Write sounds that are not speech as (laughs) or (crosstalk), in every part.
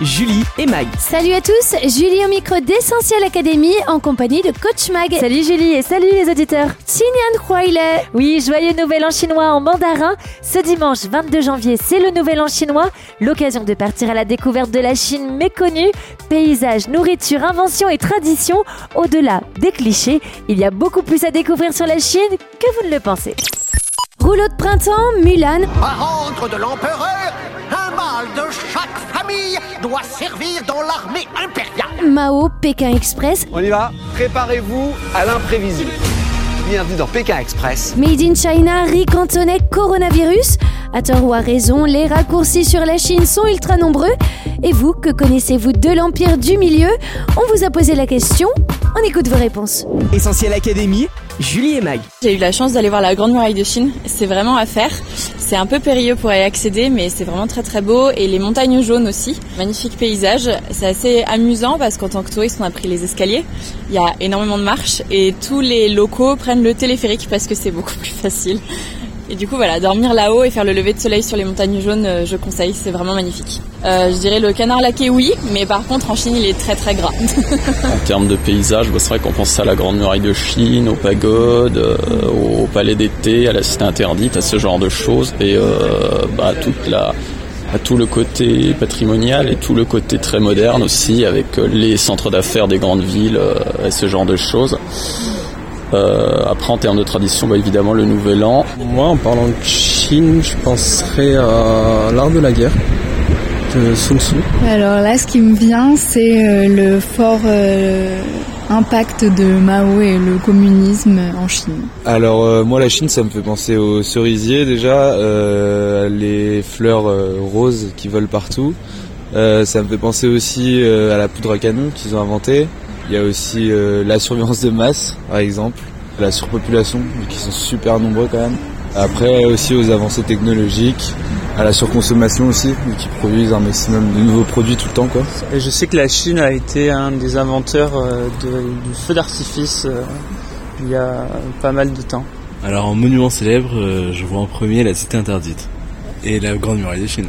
Julie et Mag. Salut à tous, Julie au micro d'Essentiel Academy en compagnie de Coach Mag. Salut Julie et salut les auditeurs. Huaile. Oui, joyeux nouvel an chinois en mandarin. Ce dimanche 22 janvier, c'est le nouvel an chinois. L'occasion de partir à la découverte de la Chine méconnue. Paysages, nourriture, inventions et traditions. Au-delà des clichés, il y a beaucoup plus à découvrir sur la Chine que vous ne le pensez. Rouleau de printemps, Mulan, Par ordre de l'empereur, un mâle de chaque famille doit servir dans l'armée impériale. Mao, Pékin Express, On y va Préparez-vous à l'imprévisible. Bienvenue dans Pékin Express. Made in China, riz cantonais, coronavirus. À tort ou à raison, les raccourcis sur la Chine sont ultra nombreux. Et vous, que connaissez-vous de l'empire du milieu? On vous a posé la question. On écoute vos réponses. Essentiel Académie. Julie et Mag. J'ai eu la chance d'aller voir la Grande Muraille de Chine. C'est vraiment à faire. C'est un peu périlleux pour y accéder, mais c'est vraiment très très beau. Et les montagnes jaunes aussi. Magnifique paysage. C'est assez amusant parce qu'en tant que touriste, on a pris les escaliers. Il y a énormément de marches et tous les locaux prennent le téléphérique parce que c'est beaucoup (laughs) plus facile. Et du coup, voilà, dormir là-haut et faire le lever de soleil sur les montagnes jaunes, euh, je conseille, c'est vraiment magnifique. Euh, je dirais le canard laqué, oui, mais par contre, en Chine, il est très très gras. (laughs) En termes de paysage, bah, c'est vrai qu'on pense à la Grande Muraille de Chine, aux pagodes, euh, au Palais d'été, à la Cité Interdite, à ce genre de choses, et euh, bah, à tout le côté patrimonial et tout le côté très moderne aussi, avec euh, les centres d'affaires des grandes villes et ce genre de choses. Euh, après, en termes de tradition, bah, évidemment, le Nouvel An. Moi, en parlant de Chine, je penserais à l'art de la guerre de Sun Tzu. Alors là, ce qui me vient, c'est euh, le fort euh, impact de Mao et le communisme en Chine. Alors euh, moi, la Chine, ça me fait penser aux cerisiers déjà, euh, les fleurs euh, roses qui volent partout. Euh, ça me fait penser aussi euh, à la poudre à canon qu'ils ont inventée. Il y a aussi euh, la surveillance de masse, par exemple, la surpopulation, qu'ils sont super nombreux quand même. Après aussi aux avancées technologiques, à la surconsommation aussi, qu'ils produisent un maximum de nouveaux produits tout le temps quoi. Et je sais que la Chine a été un des inventeurs euh, de- du feu d'artifice euh, il y a pas mal de temps. Alors en monument célèbre, euh, je vois en premier la Cité Interdite et la Grande Muraille de Chine.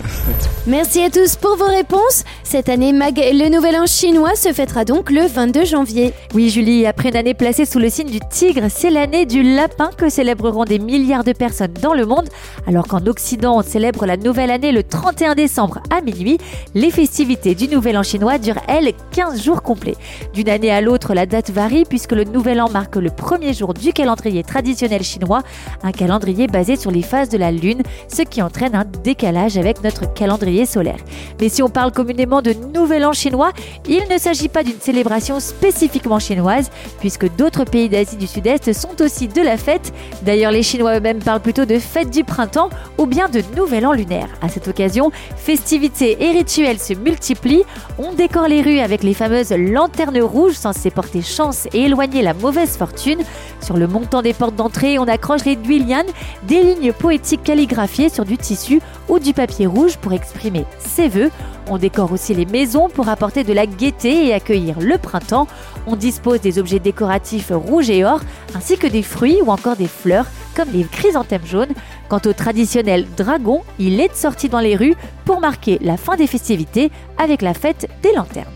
Merci à tous pour vos réponses. Cette année, Mag, le nouvel an chinois se fêtera donc le 22 janvier. Oui, Julie, après une année placée sous le signe du tigre, c'est l'année du lapin que célébreront des milliards de personnes dans le monde. Alors qu'en Occident, on célèbre la nouvelle année le 31 décembre à minuit, les festivités du nouvel an chinois durent, elles, 15 jours complets. D'une année à l'autre, la date varie puisque le nouvel an marque le premier jour du calendrier traditionnel chinois, un calendrier basé sur les phases de la lune, ce qui entraîne un décalage avec notre calendrier solaire. Mais si on parle communément de Nouvel An chinois, il ne s'agit pas d'une célébration spécifiquement chinoise, puisque d'autres pays d'Asie du Sud-Est sont aussi de la fête. D'ailleurs, les Chinois eux-mêmes parlent plutôt de fête du printemps ou bien de Nouvel An lunaire. À cette occasion, festivités et rituels se multiplient. On décore les rues avec les fameuses lanternes rouges censées porter chance et éloigner la mauvaise fortune. Sur le montant des portes d'entrée, on accroche les duilianes, des lignes poétiques calligraphiées sur du tissu ou du papier rouge pour exprimer ses vœux. On décore aussi les maisons pour apporter de la gaieté et accueillir le printemps. On dispose des objets décoratifs rouges et or, ainsi que des fruits ou encore des fleurs, comme les chrysanthèmes jaunes. Quant au traditionnel dragon, il est sorti dans les rues pour marquer la fin des festivités avec la fête des lanternes.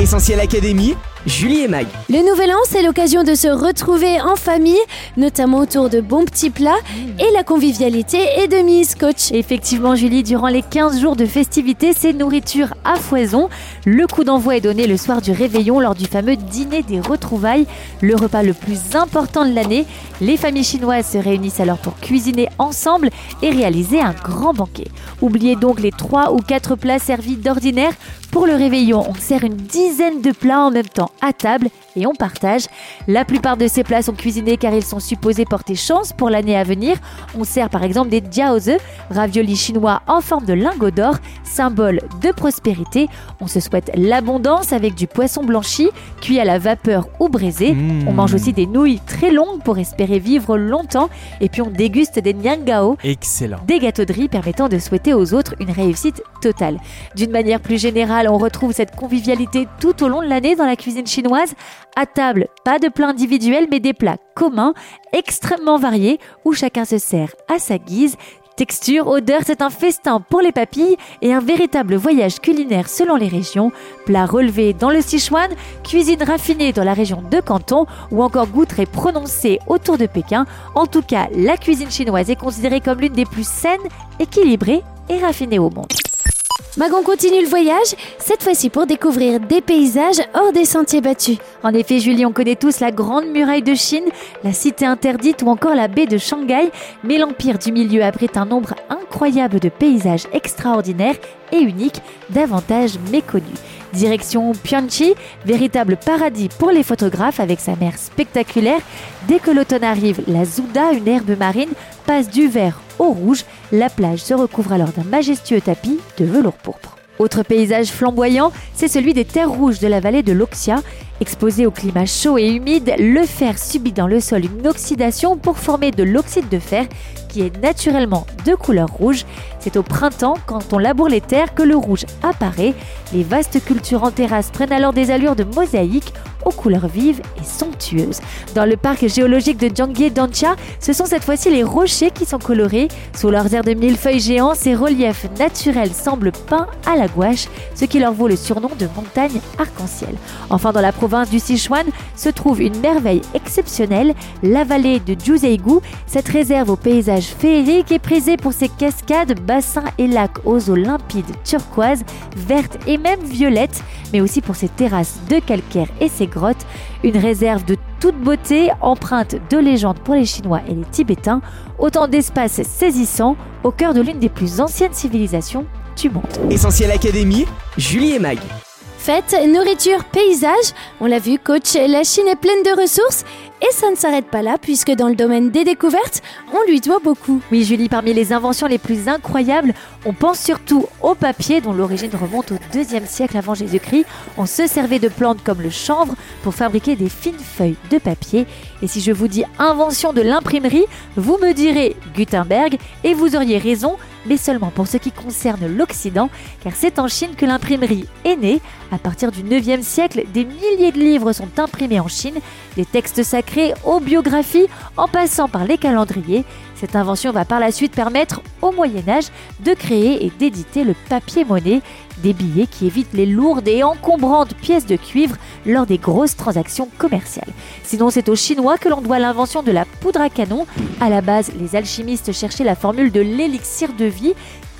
Essentiel Académie. Julie et Mag. Le nouvel an, c'est l'occasion de se retrouver en famille, notamment autour de bons petits plats, et la convivialité est de mise, coach. Effectivement, Julie, durant les 15 jours de festivités, c'est nourriture à foison. Le coup d'envoi est donné le soir du réveillon lors du fameux dîner des retrouvailles, le repas le plus important de l'année. Les familles chinoises se réunissent alors pour cuisiner ensemble et réaliser un grand banquet. Oubliez donc les 3 ou 4 plats servis d'ordinaire. Pour le réveillon, on sert une dizaine de plats en même temps à table et on partage. La plupart de ces plats sont cuisinés car ils sont supposés porter chance pour l'année à venir. On sert par exemple des jiaozi, raviolis chinois en forme de lingot d'or, symbole de prospérité. On se souhaite l'abondance avec du poisson blanchi, cuit à la vapeur ou braisé. On mange aussi des nouilles très longues pour espérer vivre longtemps. Et puis on déguste des niangao, Excellent. des gâteaux de riz permettant de souhaiter aux autres une réussite totale. D'une manière plus générale, on retrouve cette convivialité tout au long de l'année dans la cuisine chinoise. À table, pas de plats individuels, mais des plats communs, extrêmement variés, où chacun se sert à sa guise. Texture, odeur, c'est un festin pour les papilles et un véritable voyage culinaire selon les régions. Plats relevés dans le Sichuan, cuisine raffinée dans la région de Canton ou encore goût très prononcé autour de Pékin. En tout cas, la cuisine chinoise est considérée comme l'une des plus saines, équilibrées et raffinées au monde. Magon continue le voyage, cette fois-ci pour découvrir des paysages hors des sentiers battus. En effet, Julie, on connaît tous la Grande Muraille de Chine, la Cité interdite ou encore la baie de Shanghai, mais l'Empire du Milieu abrite un nombre incroyable de paysages extraordinaires et uniques, davantage méconnus. Direction Pyeongchi, véritable paradis pour les photographes avec sa mer spectaculaire. Dès que l'automne arrive, la Zouda, une herbe marine, passe du vert au rouge. La plage se recouvre alors d'un majestueux tapis de velours pourpre. Autre paysage flamboyant, c'est celui des terres rouges de la vallée de l'Oxia. Exposé au climat chaud et humide, le fer subit dans le sol une oxydation pour former de l'oxyde de fer est naturellement de couleur rouge. C'est au printemps, quand on laboure les terres, que le rouge apparaît. Les vastes cultures en terrasse prennent alors des allures de mosaïque aux couleurs vives et somptueuses. Dans le parc géologique de Jiangye Dancha, ce sont cette fois-ci les rochers qui sont colorés. Sous leurs airs de millefeuilles géants, ces reliefs naturels semblent peints à la gouache, ce qui leur vaut le surnom de montagne arc-en-ciel. Enfin, dans la province du Sichuan se trouve une merveille exceptionnelle, la vallée de Juzeigu. Cette réserve au paysage féerique est prisée pour ses cascades, bassins et lacs aux eaux limpides, turquoises, vertes et même violettes, mais aussi pour ses terrasses de calcaire et ses grottes. Une réserve de toute beauté, empreinte de légende pour les Chinois et les Tibétains, autant d'espaces saisissants au cœur de l'une des plus anciennes civilisations du monde. Essentiel Académie, Julie et Mag. Fête, nourriture, paysage, on l'a vu coach, la Chine est pleine de ressources et ça ne s'arrête pas là puisque dans le domaine des découvertes, on lui doit beaucoup. Oui Julie, parmi les inventions les plus incroyables, on pense surtout au papier dont l'origine remonte au 2 siècle avant Jésus-Christ. On se servait de plantes comme le chanvre pour fabriquer des fines feuilles de papier. Et si je vous dis invention de l'imprimerie, vous me direz Gutenberg et vous auriez raison, mais seulement pour ce qui concerne l'Occident, car c'est en Chine que l'imprimerie est née. À partir du 9e siècle, des milliers de livres sont imprimés en Chine, des textes sacrés aux biographies, en passant par les calendriers. Cette invention va par la suite permettre au Moyen Âge de créer et d'éditer le papier-monnaie, des billets qui évitent les lourdes et encombrantes pièces de cuivre lors des grosses transactions commerciales. Sinon, c'est aux Chinois que l'on doit l'invention de la poudre à canon. À la base, les alchimistes cherchaient la formule de l'élixir de vie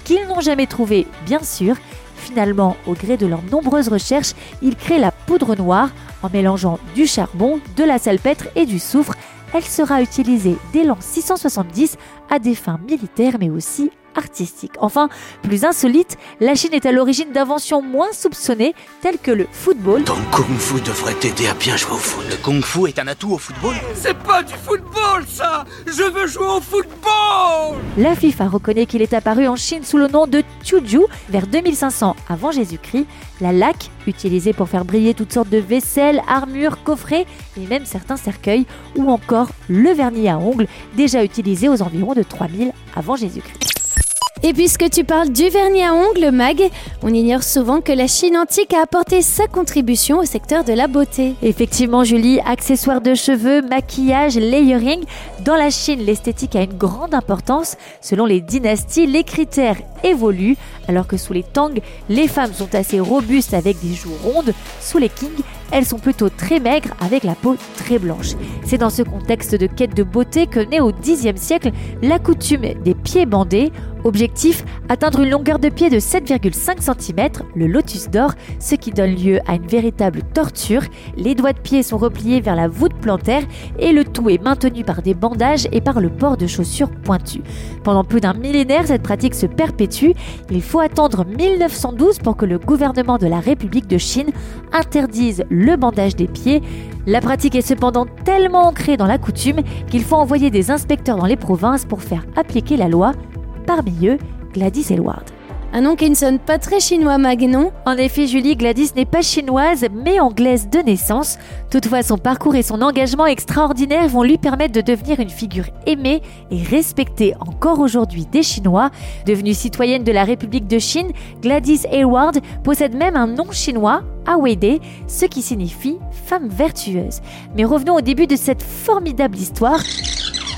qu'ils n'ont jamais trouvée, bien sûr. Finalement, au gré de leurs nombreuses recherches, ils créent la poudre noire en mélangeant du charbon, de la salpêtre et du soufre elle sera utilisée dès l'an 670 à des fins militaires mais aussi artistiques. Enfin, plus insolite, la Chine est à l'origine d'inventions moins soupçonnées telles que le football. Ton kung-fu devrait t'aider à bien jouer au foot. Le kung-fu est un atout au football? C'est pas du football ça Je veux jouer au football La FIFA reconnaît qu'il est apparu en Chine sous le nom de Chuju vers 2500 avant Jésus-Christ. La laque, utilisée pour faire briller toutes sortes de vaisselles, armures, coffrets et même certains cercueils, ou encore le vernis à ongles, déjà utilisé aux environs de 3000 avant Jésus-Christ. Et puisque tu parles du vernis à ongles, Mag, on ignore souvent que la Chine antique a apporté sa contribution au secteur de la beauté. Effectivement, Julie, accessoires de cheveux, maquillage, layering, dans la Chine, l'esthétique a une grande importance. Selon les dynasties, les critères évoluent, alors que sous les Tang, les femmes sont assez robustes avec des joues rondes. Sous les Qing, elles sont plutôt très maigres avec la peau très blanche. C'est dans ce contexte de quête de beauté que naît au Xe siècle la coutume des pieds bandés. Objectif, atteindre une longueur de pied de 7,5 cm, le lotus d'or, ce qui donne lieu à une véritable torture. Les doigts de pied sont repliés vers la voûte plantaire et le tout est maintenu par des bandages et par le port de chaussures pointues. Pendant plus d'un millénaire, cette pratique se perpétue. Il faut attendre 1912 pour que le gouvernement de la République de Chine interdise le bandage des pieds. La pratique est cependant tellement ancrée dans la coutume qu'il faut envoyer des inspecteurs dans les provinces pour faire appliquer la loi, parmi eux Gladys Elward. Un nom qui ne sonne pas très chinois, Mag, non? En effet, Julie, Gladys n'est pas chinoise, mais anglaise de naissance. Toutefois, son parcours et son engagement extraordinaire vont lui permettre de devenir une figure aimée et respectée encore aujourd'hui des Chinois. Devenue citoyenne de la République de Chine, Gladys Hayward possède même un nom chinois, Awede, ce qui signifie femme vertueuse. Mais revenons au début de cette formidable histoire.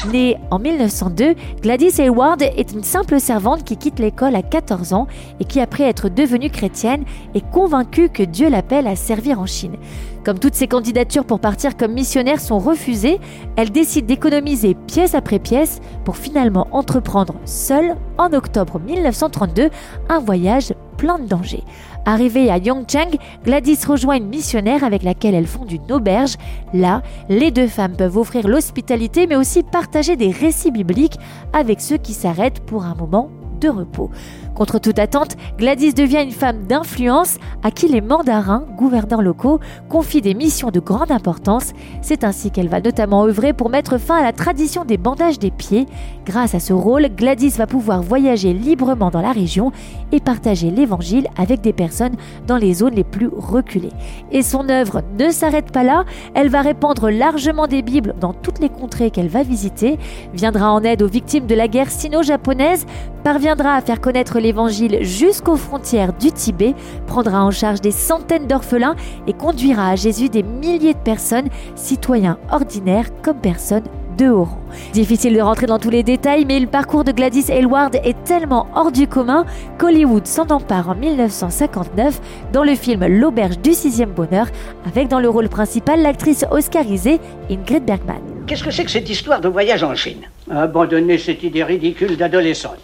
Née en 1902, Gladys Hayward est une simple servante qui quitte l'école à 14 ans et qui, après être devenue chrétienne, est convaincue que Dieu l'appelle à servir en Chine. Comme toutes ses candidatures pour partir comme missionnaire sont refusées, elle décide d'économiser pièce après pièce pour finalement entreprendre seule, en octobre 1932, un voyage plein de dangers. Arrivée à Yongchang, Gladys rejoint une missionnaire avec laquelle elle fonde une auberge. Là, les deux femmes peuvent offrir l'hospitalité mais aussi partager des récits bibliques avec ceux qui s'arrêtent pour un moment de repos. Contre toute attente, Gladys devient une femme d'influence à qui les mandarins, gouverneurs locaux, confient des missions de grande importance. C'est ainsi qu'elle va notamment œuvrer pour mettre fin à la tradition des bandages des pieds. Grâce à ce rôle, Gladys va pouvoir voyager librement dans la région et partager l'évangile avec des personnes dans les zones les plus reculées. Et son œuvre ne s'arrête pas là, elle va répandre largement des Bibles dans toutes les contrées qu'elle va visiter, viendra en aide aux victimes de la guerre sino-japonaise, parviendra à faire connaître l'évangile jusqu'aux frontières du Tibet, prendra en charge des centaines d'orphelins et conduira à Jésus des milliers de personnes, citoyens ordinaires comme personnes de haut rang. Difficile de rentrer dans tous les détails, mais le parcours de Gladys Aylward est tellement hors du commun qu'Hollywood s'en empare en 1959 dans le film L'auberge du sixième bonheur, avec dans le rôle principal l'actrice oscarisée Ingrid Bergman. Qu'est-ce que c'est que cette histoire de voyage en Chine? Abandonnez cette idée ridicule d'adolescente.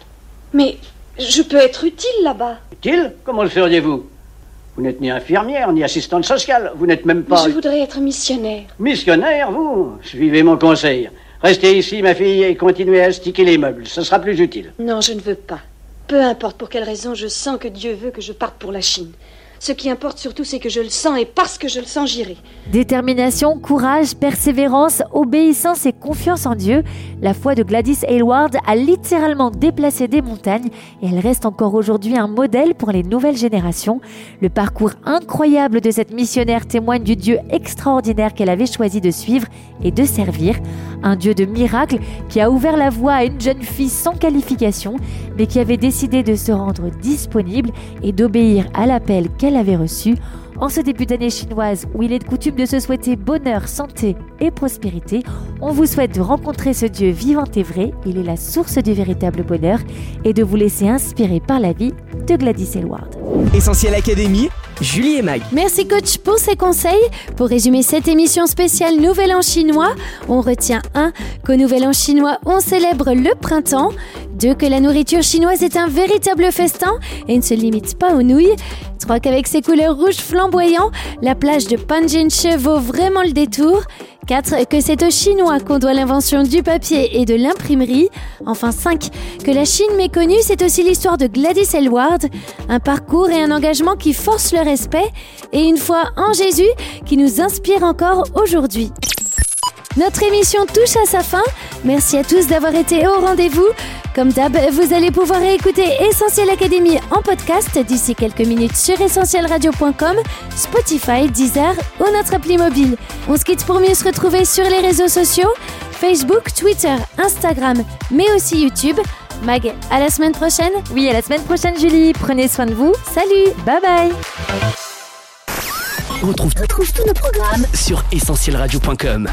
Mais je peux être utile là-bas. Utile Comment le feriez-vous Vous n'êtes ni infirmière, ni assistante sociale. Vous n'êtes même pas... Je voudrais être missionnaire. Missionnaire, vous Suivez mon conseil. Restez ici, ma fille, et continuez à sticker les meubles. Ce sera plus utile. Non, je ne veux pas. Peu importe pour quelle raison, je sens que Dieu veut que je parte pour la Chine. Ce qui importe surtout, c'est que je le sens et parce que je le sens, j'irai. Détermination, courage, persévérance, obéissance et confiance en Dieu, la foi de Gladys Aylward a littéralement déplacé des montagnes et elle reste encore aujourd'hui un modèle pour les nouvelles générations. Le parcours incroyable de cette missionnaire témoigne du Dieu extraordinaire qu'elle avait choisi de suivre et de servir. Un Dieu de miracles qui a ouvert la voie à une jeune fille sans qualification, mais qui avait décidé de se rendre disponible et d'obéir à l'appel qu'elle avait reçu en ce début d'année chinoise où il est de coutume de se souhaiter bonheur, santé et prospérité, on vous souhaite de rencontrer ce Dieu vivant et vrai, il est la source du véritable bonheur, et de vous laisser inspirer par la vie de Gladys Elward. Essentiel Académie, Julie et Mag. Merci coach pour ces conseils. Pour résumer cette émission spéciale Nouvel An chinois, on retient 1. qu'au Nouvel An chinois, on célèbre le printemps. 2. que la nourriture chinoise est un véritable festin et ne se limite pas aux nouilles. 3. qu'avec ses couleurs rouges flamboyants, la plage de Panjinche vaut vraiment le détour. 4. Que c'est aux Chinois qu'on doit l'invention du papier et de l'imprimerie. Enfin 5. Que la Chine méconnue, c'est aussi l'histoire de Gladys Elward. Un parcours et un engagement qui forcent le respect. Et une foi en Jésus qui nous inspire encore aujourd'hui. Notre émission touche à sa fin. Merci à tous d'avoir été au rendez-vous. Comme d'hab, vous allez pouvoir écouter Essentiel Académie en podcast d'ici quelques minutes sur essentielradio.com, Spotify, Deezer ou notre appli mobile. On se quitte pour mieux se retrouver sur les réseaux sociaux, Facebook, Twitter, Instagram, mais aussi YouTube. Mag, à la semaine prochaine. Oui, à la semaine prochaine Julie. Prenez soin de vous. Salut. Bye bye. On retrouve, tous nos programmes sur essentielradio.com.